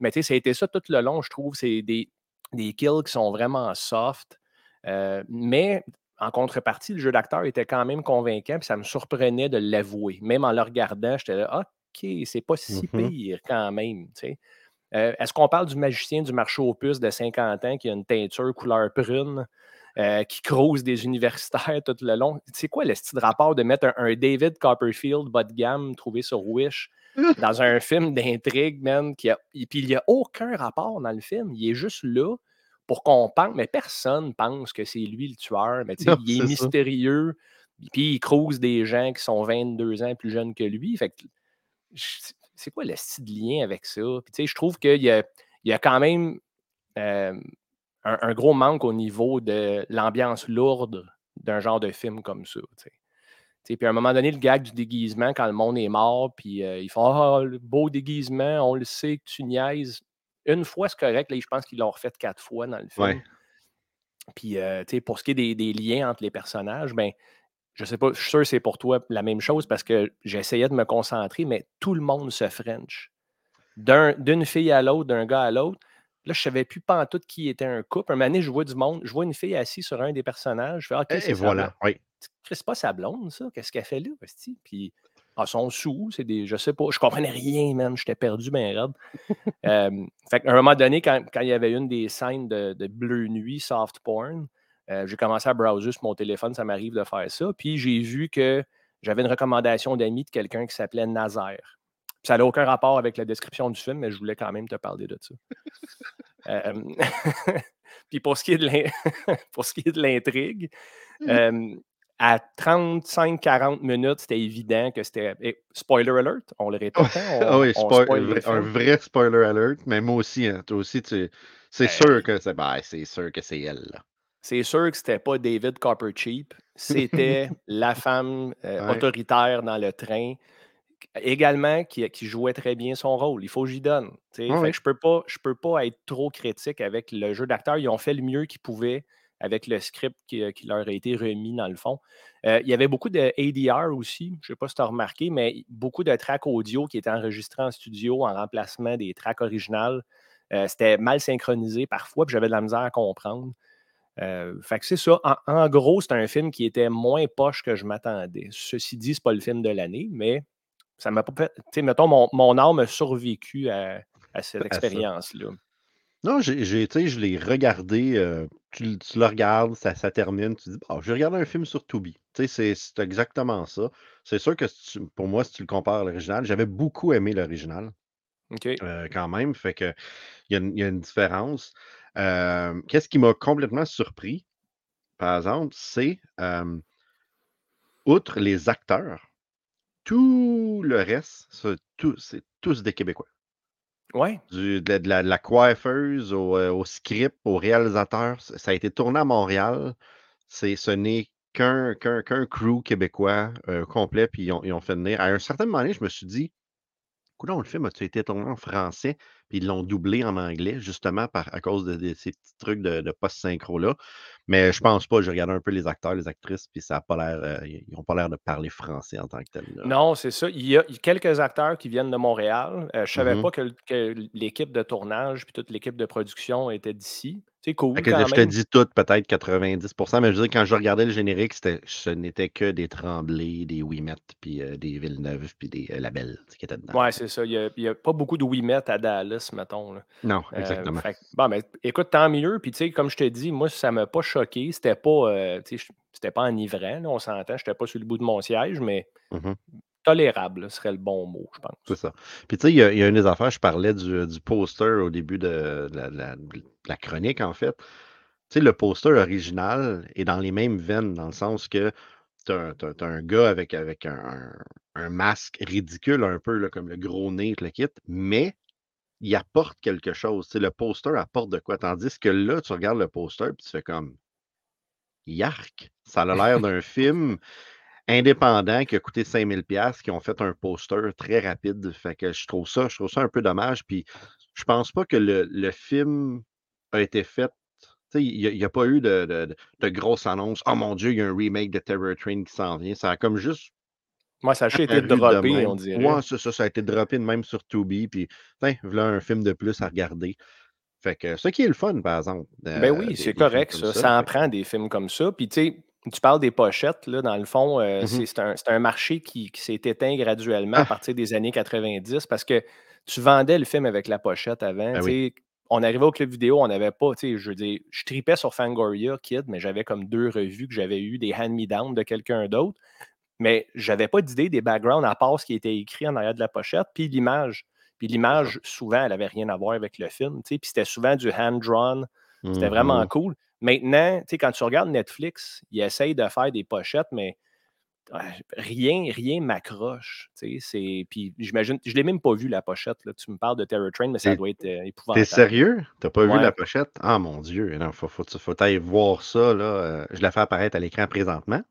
Mais tu sais, ça a été ça tout le long, je trouve. C'est des, des kills qui sont vraiment soft. Euh, mais en contrepartie, le jeu d'acteur était quand même convaincant, puis ça me surprenait de l'avouer. Même en le regardant, j'étais là, OK, c'est pas si Mhm. pire quand même. Euh, Est-ce qu'on parle du magicien du marché aux puces de 50 ans qui a une teinture couleur prune, euh, qui crouse des universitaires tout le long? C'est quoi le style de rapport de mettre un, un David Copperfield bas de gamme trouvé sur Wish [laughs] dans un film d'intrigue, man? Qui a, et puis il n'y a aucun rapport dans le film. Il est juste là pour qu'on pense, mais personne pense que c'est lui le tueur. Mais tu sais, Non, il est, mystérieux, puis il crouse des gens qui sont 22 ans plus jeunes que lui. Fait que c'est quoi le style de lien avec ça? Puis, tu sais, je trouve qu'il y a, il y a quand même euh, un, un gros manque au niveau de l'ambiance lourde d'un genre de film comme ça. tu sais. Puis à un moment donné, le gag du déguisement, quand le monde est mort, puis euh, ils font Ah, le beau déguisement, on le sait que tu niaises. Une fois, c'est correct. Là, je pense qu'ils l'ont refait quatre fois dans le film. Ouais. Puis, euh, tu sais, pour ce qui est des, des liens entre les personnages, ben, je sais pas, je suis sûr que c'est pour toi la même chose parce que j'essayais de me concentrer, mais tout le monde se French. D'un- D'une fille à l'autre, d'un gars à l'autre. Là, je savais plus tout qui était un couple. Un moment donné, je vois du monde, je vois une fille assise sur un des personnages. Je fais, OK, Et, c'est voilà. Oui. C'est pas sa blonde, ça? Qu'est-ce qu'elle fait là? Puis, ah, son sous, c'est des. Je sais pas. Je comprenais rien, man. J'étais perdu, ben raide. Euh, fait qu'à un moment donné, quand, quand il y avait une des scènes de, de Bleu Nuit, soft porn, euh, j'ai commencé à browser sur mon téléphone, ça m'arrive de faire ça. Puis j'ai vu que j'avais une recommandation d'amis de quelqu'un qui s'appelait Nazaire. Puis ça n'a aucun rapport avec la description du film, mais je voulais quand même te parler de ça. [laughs] Euh, [laughs] Puis pour ce qui est de l'in- [laughs] pour ce à 35-40 minutes, c'était évident que c'était. et spoiler alert, on le répète. [laughs] on- oui, on spoil- spoil le vrai- un vrai spoiler alert, mais moi aussi, hein, toi aussi, tu, c'est Ben, sûr que c'est ben, c'est sûr que c'est elle. C'est sûr que c'était pas David Coppercheap, [laughs] c'était la femme euh, Ouais. autoritaire dans le train également qui, qui jouait très bien son rôle. Il faut que j'y donne. Ouais, Fait que je peux pas, je peux pas être trop critique avec le jeu d'acteur. Ils ont fait le mieux qu'ils pouvaient avec le script qui, qui leur a été remis dans le fond. Euh, il y avait beaucoup de ADR aussi. Je ne sais pas si tu as remarqué, mais beaucoup de tracks audio qui étaient enregistrés en studio en remplacement des tracks originales. Euh, C'était mal synchronisé parfois, puis j'avais de la misère à comprendre. Euh, fait que c'est ça. En, en gros, c'est un film qui était moins poche que je m'attendais. Ceci dit, c'est pas le film de l'année, mais ça m'a pas fait. Tu sais, mettons, mon, mon âme a survécu à, à cette expérience-là. Non, j'ai, je l'ai regardé. euh, tu, le- tu le regardes, ça, ça termine. Tu dis, bon, je vais regarder un film sur Tubi. Tu sais, c'est, c'est exactement ça. C'est sûr que si tu- pour moi, si tu le compares à l'original, j'avais beaucoup aimé l'original OK. euh, quand même. Fait que il y a, une- il y a une différence. Euh, qu'est-ce qui m'a complètement surpris, par exemple, c'est euh, outre les acteurs, tout le reste, c'est tout- c'est tous des Québécois. Ouais. Du- de, la, coiffeuse au, euh, script, au réalisateur. Ça a été tourné à Montréal. Ce n'est qu'un, crew québécois euh, complet, puis ils ont, ils ont fait venir. À un certain moment je me suis dit, Coudonc, le film a-tu été tourné en français, puis ils l'ont doublé en anglais, justement par, à cause de, de ces petits trucs de, de post-synchro-là. Mais je pense pas, j'ai regardé un peu les acteurs, les actrices, puis ça a pas l'air, euh, ils n'ont pas l'air de parler français en tant que tel. là. Non, c'est ça. Il y a a quelques acteurs qui viennent de Montréal. Euh, je savais Mhm. pas que, que l'équipe de tournage puis toute l'équipe de production était d'ici. C'est cool je te dis tout, peut-être 90%, mais je veux dire, quand je regardais le générique, c'était, ce n'était que des Tremblay, des Ouimet, puis euh, des Villeneuve, puis des euh, Labels qui étaient dedans. Ouais, c'est ça. Il n'y a, pas beaucoup de Wimet à Dallas, mettons. là. Non, Euh, exactement. fait bon, mais écoute, tant mieux. Puis, tu sais, comme je te dis, moi, ça m'a pas choqué. C'était pas, je- c'était pas enivrant, là, on s'entend. J'étais pas sur le bout de mon siège, mais Mhm. Tolérable, serait le bon mot, je pense. C'est ça. Puis tu sais, il y, a- il y a une des affaires, je parlais du, du poster au début de la, la- de la chronique, en fait. Tu sais, le poster original est dans les mêmes veines, dans le sens que tu as, un gars avec, avec un, un- un masque ridicule, un peu là, comme le gros nez, le kit, mais il apporte quelque chose. Tu sais, le poster apporte de quoi? Tandis que là, tu regardes le poster et tu fais comme Yark! Ça a l'air d'un [laughs] film indépendant qui a coûté 5000 pièces qui ont fait un poster très rapide. Fait que je trouve ça, je trouve ça un peu dommage. Puis je pense pas que le, le film a été fait. Tu sais, il n'y a, pas eu de, de, grosses annonces. Oh mon Dieu, il y a un remake de Terror Train qui s'en vient. Ça a comme juste Moi, ça a été droppé, on dirait. Ouais, c'est ça, ça a été droppé de même sur Tubi. Puis, tiens, voilà un film de plus à regarder. Fait que ce qui est le fun, par exemple. Ben euh, oui, c'est correct, ça. Ça en Fait prend des films comme ça. Puis, tu sais, tu parles des pochettes, là, dans le fond, euh, Mhm. c'est c'est un, marché qui, qui s'est éteint graduellement Ah. à partir des années 90 parce que tu vendais le film avec la pochette avant. Ben oui. On arrivait au club vidéo, on n'avait pas, tu sais, je veux dire, je tripais sur Fangoria, Kid, mais j'avais comme deux revues que j'avais eues, des hand-me-down de quelqu'un d'autre. Mais j'avais pas d'idée des backgrounds à part ce qui était écrit en arrière de la pochette, puis l'image. Puis l'image, souvent, elle avait rien à voir avec le film, tu sais, puis c'était souvent du hand-drawn. C'était vraiment Mhm. cool. Maintenant, tu sais, quand tu regardes Netflix, ils essayent de faire des pochettes, mais ouais, rien, rien m'accroche. tu sais, c'est- Puis j'imagine, je ne l'ai même pas vu la pochette. Là. Tu me parles de Terror Train, mais ça T'es- doit être euh, T'es épouvantable. sérieux? T'as pas vu la pochette? Ah mon Dieu, non, faut, faut, faut aller voir ça. Là. euh, Je la fais apparaître à l'écran présentement.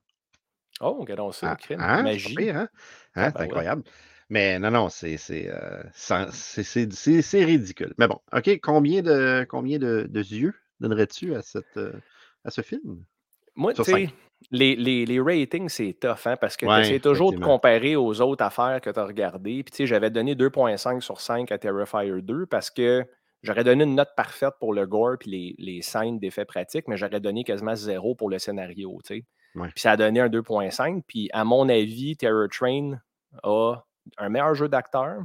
Oh, regardons ça, Ah, crime. hein? C'est Magie. hein? Hein, Ah, C'est ben ouais. incroyable. Mais non, non, c'est c'est, euh, c'est- c'est- c'est- c'est ridicule. Mais bon, OK, combien de combien de, de yeux? Donnerais-tu à, cette, euh, à ce film? Moi, tu sais, les, les, les ratings, c'est tough, hein, parce que tu Ouais, essaies toujours de comparer aux autres affaires que tu as regardées. Puis, tu sais, j'avais donné 2,5 sur 5 à Terrifier 2 parce que j'aurais donné une note parfaite pour le gore puis les, les scènes d'effets pratiques, mais j'aurais donné quasiment zéro pour le scénario, tu sais. Ouais. Puis ça a donné un 2,5. Puis, à mon avis, Terror Train a un meilleur jeu d'acteur,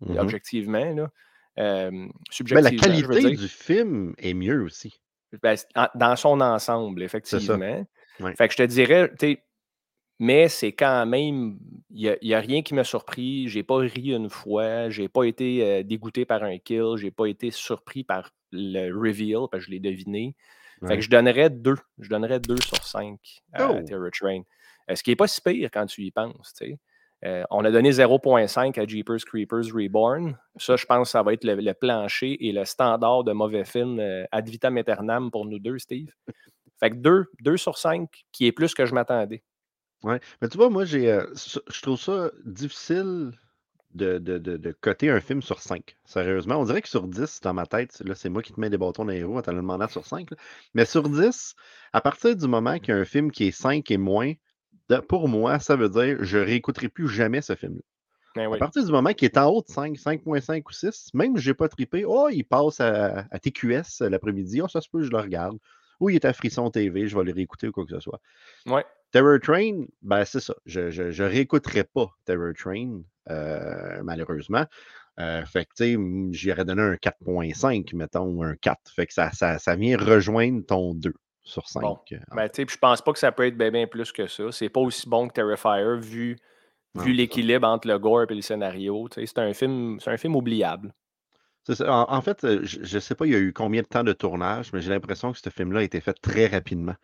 Mhm. objectivement, là. Euh, Ben, la qualité du film est mieux aussi. Ben, dans son ensemble, effectivement. Ouais. Fait que je te dirais, mais c'est quand même, il n'y a, rien qui m'a surpris. J'ai pas ri une fois, j'ai pas été euh, dégoûté par un kill, j'ai pas été surpris par le reveal, parce que je l'ai deviné. Fait que je donnerais deux. Je donnerais deux sur cinq à Oh! Terror Train. Euh, ce qui n'est pas si pire quand tu y penses, tu sais. Euh, on a donné 0.5 à Jeepers Creepers Reborn. Ça, je pense que ça va être le, plancher et le standard de mauvais film euh, ad vitam aeternam pour nous deux, Steve. Fait que 2, 2 sur 5, qui est plus que je m'attendais. Ouais. Mais tu vois, moi, j'ai, euh, je trouve ça difficile de, de, de, de coter un film sur 5. Sérieusement, on dirait que sur 10, dans ma tête, là, c'est moi qui te mets des bâtons dans les roues en t'en demandant sur 5. là. Mais sur 10, à partir du moment qu'il y a un film qui est 5 et moins, pour moi, ça veut dire je réécouterai plus jamais ce film. Ben À partir du moment qu'il est en haut de 5, 5.5 ou 6, même si j'ai pas trippé, oh, il passe à, à TQS l'après-midi, oh, ça se peut, je le regarde. Ou il est à Frisson TV, je vais le réécouter ou quoi que ce soit. Ouais. Terror Train, ben c'est ça. Je, je, je réécouterai pas Terror Train, euh, malheureusement. Euh, fait que, j'aurais donné un 4.5, mettons, ou un 4. Fait que ça, ça, ça vient rejoindre ton 2 sur 5. Bon. euh, Ben, je pense pas que ça peut être bien, bien plus que ça. C'est pas aussi bon que Terrifier vu, vu l'équilibre entre le gore et le scénario. C'est un film, c'est un film oubliable. Ça. En, en fait, euh, je ne sais pas, il y a eu combien de temps de tournage, mais j'ai l'impression que ce film-là a été fait très rapidement.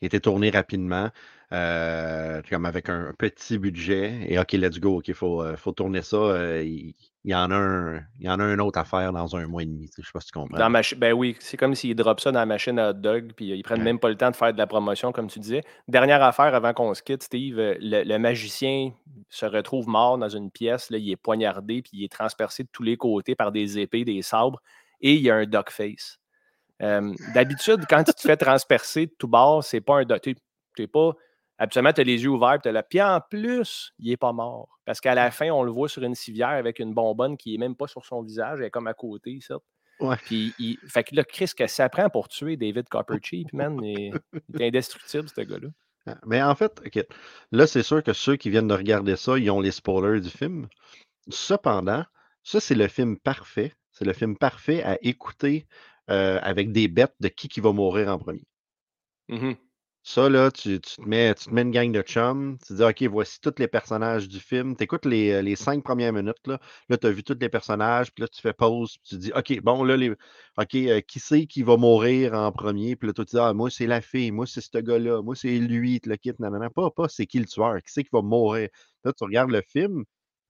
Il a été tourné rapidement, euh, comme avec un, petit budget. Et OK, let's go, OK, il faut, faut tourner ça. euh, il, il y en a un, il y en a un autre à faire dans un mois et demi. Je ne sais pas si tu comprends. Dans ma ben oui, c'est comme s'ils drop ça dans la machine à hot dog, puis ils prennent Ouais. même pas le temps de faire de la promotion, comme tu disais. Dernière affaire avant qu'on se quitte, Steve, euh, le, le magicien se retrouve mort dans une pièce, là, il est poignardé, puis il est transpercé de tous les côtés par des épées, des sabres, et il y a un duck face. Euh, D'habitude, quand tu te fais transpercer de tout bord, c'est pas un duck. T'es pas. Habituellement, tu as les yeux ouverts, tu là. Puis en plus, il est pas mort. Parce qu'à la fin, on le voit sur une civière avec une bonbonne qui est même pas sur son visage, elle est comme à côté, ça. Ouais. Puis, il... fait que là, Chris, que ça prend pour tuer David Coppercheap, [laughs] man? Il il est indestructible, ce gars-là. Ah, Mais en fait, là, c'est sûr que ceux qui viennent de regarder ça, ils ont les spoilers du film. Cependant, ça, c'est le film parfait. C'est le film parfait à écouter euh, avec des bêtes de qui qui va mourir en premier. Mhm. Ça, là, tu, tu te mets, tu te mets une gang de chums, tu dis, OK, voici tous les personnages du film. Tu écoutes les, les cinq premières minutes, là, là tu as vu tous les personnages, puis là, tu fais pause, puis tu dis, OK, bon, là, les, OK, euh, qui c'est qui va mourir en premier? Puis là, toi, tu dis, ah, moi, c'est la fille, moi, c'est ce gars-là, moi, c'est lui, tu le quittes, nanana. Pas, pas, c'est qui le tueur, qui c'est qui va mourir? Là, tu regardes le film,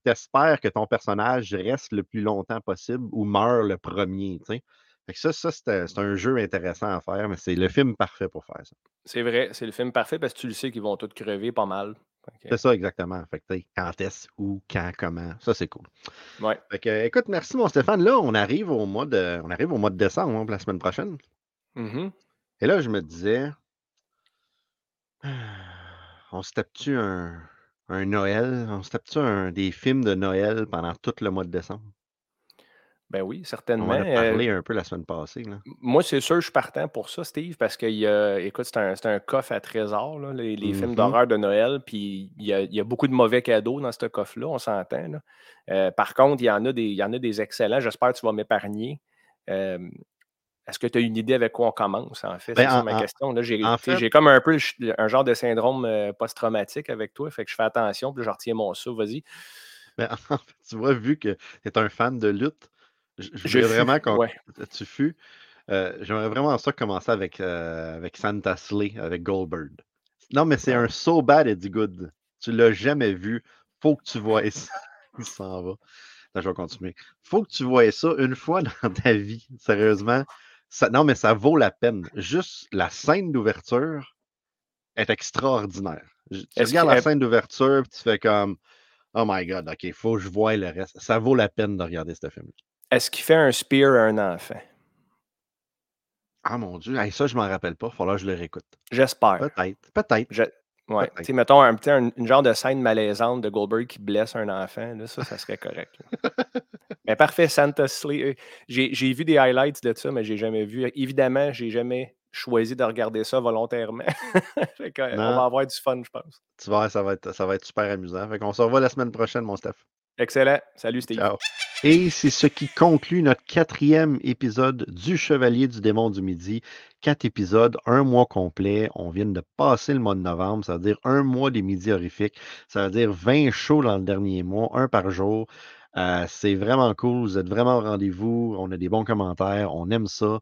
tu espères que ton personnage reste le plus longtemps possible ou meurt le premier, tu sais. Fait que ça, ça c'est un- jeu intéressant à faire, mais c'est le film parfait pour faire ça. C'est vrai, c'est le film parfait parce que tu le sais qu'ils vont tous crever pas mal. C'est ça, exactement. Fait que, quand est-ce, où, quand, comment. Ça, c'est cool. ouais. Fait que, euh, écoute, merci, mon Stéphane. Là, on arrive au mois de, on arrive au mois de décembre, hein, la semaine prochaine. Mhm. Et là, je me disais, on se tape-tu un, un Noël? On se tape-tu un, des films de Noël pendant tout le mois de décembre? Ben oui, On certainement. en a Euh, parlé un peu la semaine passée. Là. Moi, c'est sûr, je suis partant pour ça, Steve, parce que, il y a- écoute, c'est un, un coffre à trésor, là, les, les films Mhm. d'horreur de Noël, puis il y a, y a beaucoup de mauvais cadeaux dans ce coffre-là, on s'entend. Euh, par contre, il y, en a des, y en a des excellents. J'espère que tu vas m'épargner. Euh, Est-ce que tu as une idée avec quoi on commence, en fait? Ben, c'est ma en- question. J'ai, en fait- comme un peu un genre de syndrome euh, post-traumatique avec toi, fait que je fais attention, puis je retiens mon souffle, vas-y. Mais [laughs] en fait, tu vois, vu que tu es un fan de lutte, je, je Je voudrais fus, vraiment qu'on. ouais. Tu fus. euh, J'aimerais vraiment ça commencer avec, euh, avec Santa Slay, avec Goldberg. Non, mais c'est un so bad it's good. Tu l'as jamais vu. Faut que tu vois [laughs] ça. [laughs] Il s'en va. Attends, je vais continuer. Faut que tu vois ça une fois [laughs] dans ta vie. Sérieusement. Ça, non, mais ça vaut la peine. Juste la scène d'ouverture est extraordinaire. Tu regardes la scène d'ouverture, tu fais comme Oh my god, ok, faut que je voie le reste. Ça vaut la peine de regarder ce film. Est-ce qu'il fait un spear à un enfant? Ah mon dieu, hey, ça je m'en rappelle pas. Falloir que je le réécoute. J'espère. Peut-être, peut-être. Je- Ouais. Peut-être. Tu sais, mettons un, petit- un- une genre de scène malaisante de Goldberg qui blesse un enfant. Là, ça, ça serait correct. [laughs] mais parfait, Santa Slay. euh, J'ai vu des highlights de ça, mais j'ai jamais vu. Évidemment, j'ai jamais choisi de regarder ça volontairement. [laughs] Fait euh, on va avoir du fun, je pense. Tu vois, ça va être, ça va être super amusant. Fait qu'on se revoit la semaine prochaine, mon Steph. Excellent. Salut, Steve. Et c'est ce qui conclut notre quatrième épisode du Chevalier du Démon du Midi. Quatre épisodes, un mois complet. On vient de passer le mois de novembre, ça veut dire un mois des midis horrifiques. Ça veut dire 20 shows dans le dernier mois, un par jour. Euh, c'est vraiment cool. Vous êtes vraiment au rendez-vous. On a des bons commentaires. On aime ça.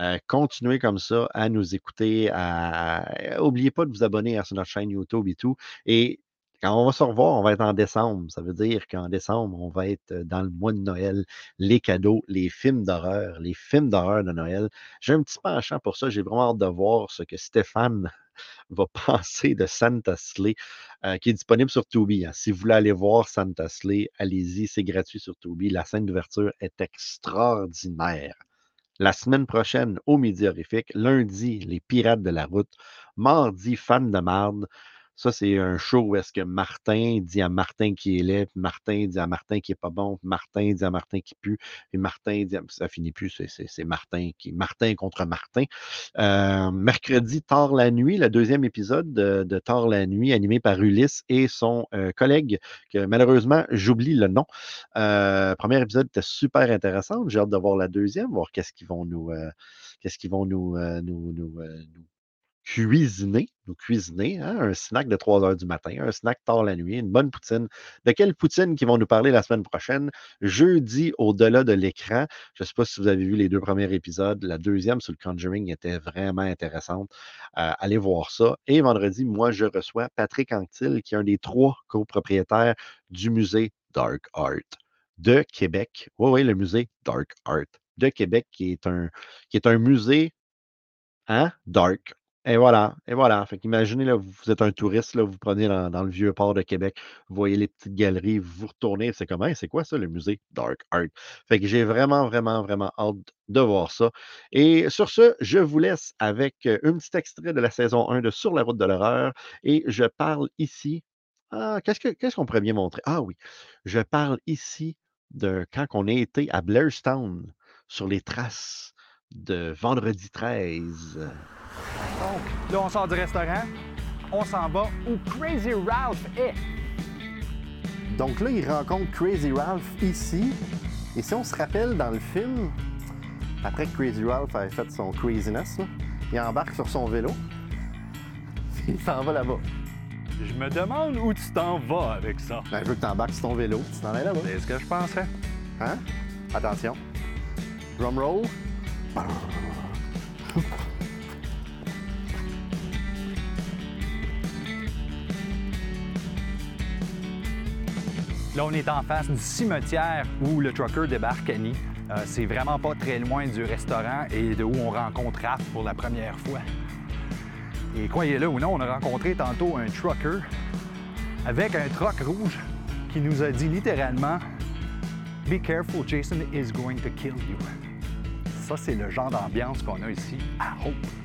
Euh, continuez comme ça à nous écouter. À... Oubliez pas de vous abonner à notre chaîne YouTube et tout. Et quand on va se revoir, on va être en décembre. Ça veut dire qu'en décembre, on va être dans le mois de Noël, les cadeaux, les films d'horreur, les films d'horreur de Noël. J'ai un petit penchant pour ça. J'ai vraiment hâte de voir ce que Stéphane [laughs] va penser de Santa Slay, euh, qui est disponible sur Tubi. hein. Si vous voulez aller voir Santa Slay, allez-y, c'est gratuit sur Tubi. La scène d'ouverture est extraordinaire. La semaine prochaine, au Midi Horrifique, lundi, Les Pirates de la Route, mardi, Fan de marde. Ça, c'est un show où est-ce que Martin dit à Martin qui est laid, puis Martin dit à Martin qui est pas bon, puis Martin dit à Martin qui pue, et Martin dit à... Ça finit plus, c'est- Martin qui... Martin contre Martin. Euh, mercredi, Tard la nuit, le deuxième épisode de, Tard la nuit, animé par Ulysse et son euh, collègue, que malheureusement, j'oublie le nom. Euh, premier épisode était super intéressant. J'ai hâte de voir la deuxième, voir qu'est-ce qu'ils vont nous, euh, qu'est-ce qu'ils vont nous, nous cuisiner, nous cuisiner, hein, un snack de 3 heures du matin, un snack tard la nuit, une bonne poutine. De quelle poutine qu'ils vont nous parler la semaine prochaine? Jeudi, au-delà de l'écran. Je ne sais pas si vous avez vu les deux premiers épisodes. La deuxième sur le Conjuring était vraiment intéressante. Euh, allez voir ça. Et vendredi, moi, je reçois Patrick Anctil, qui est un des trois copropriétaires du musée Dark Art de Québec. Oui, oui, le musée Dark Art de Québec, qui est un, qui un musée hein, dark. Et voilà, et voilà. Fait qu'imaginez, là, vous êtes un touriste, là, vous prenez dans, le vieux port de Québec, vous voyez les petites galeries, vous retournez, c'est comme, Hey, c'est quoi ça, le musée Dark Art? Fait que j'ai vraiment, vraiment, vraiment hâte de voir ça. Et sur ce, je vous laisse avec un petit extrait de la saison 1 de Sur la route de l'horreur. Et je parle ici. Ah, qu'est-ce que- qu'est-ce qu'on pourrait bien montrer? Ah oui, je parle ici de quand on a été à Blairstown sur les traces de vendredi 13. Donc, là, on sort du restaurant, on s'en va où Crazy Ralph est. Donc là, il rencontre Crazy Ralph ici. Et si on se rappelle dans le film, après que Crazy Ralph avait fait son craziness, là, il embarque sur son vélo. [laughs] Il s'en va là-bas. Je me demande où tu t'en vas avec ça. Ben, je veux que tu embarques sur ton vélo, tu t'en es là-bas. C'est ce que je pensais. Hein? Attention. Drum roll. Là, on est en face du cimetière où le trucker débarque Annie. Euh, c'est vraiment pas très loin du restaurant et de où on rencontre Raph pour la première fois. Et croyez-le ou non, on a rencontré tantôt un trucker avec un truck rouge qui nous a dit littéralement Be careful, Jason is going to kill you. Ça, c'est le genre d'ambiance qu'on a ici à Hope.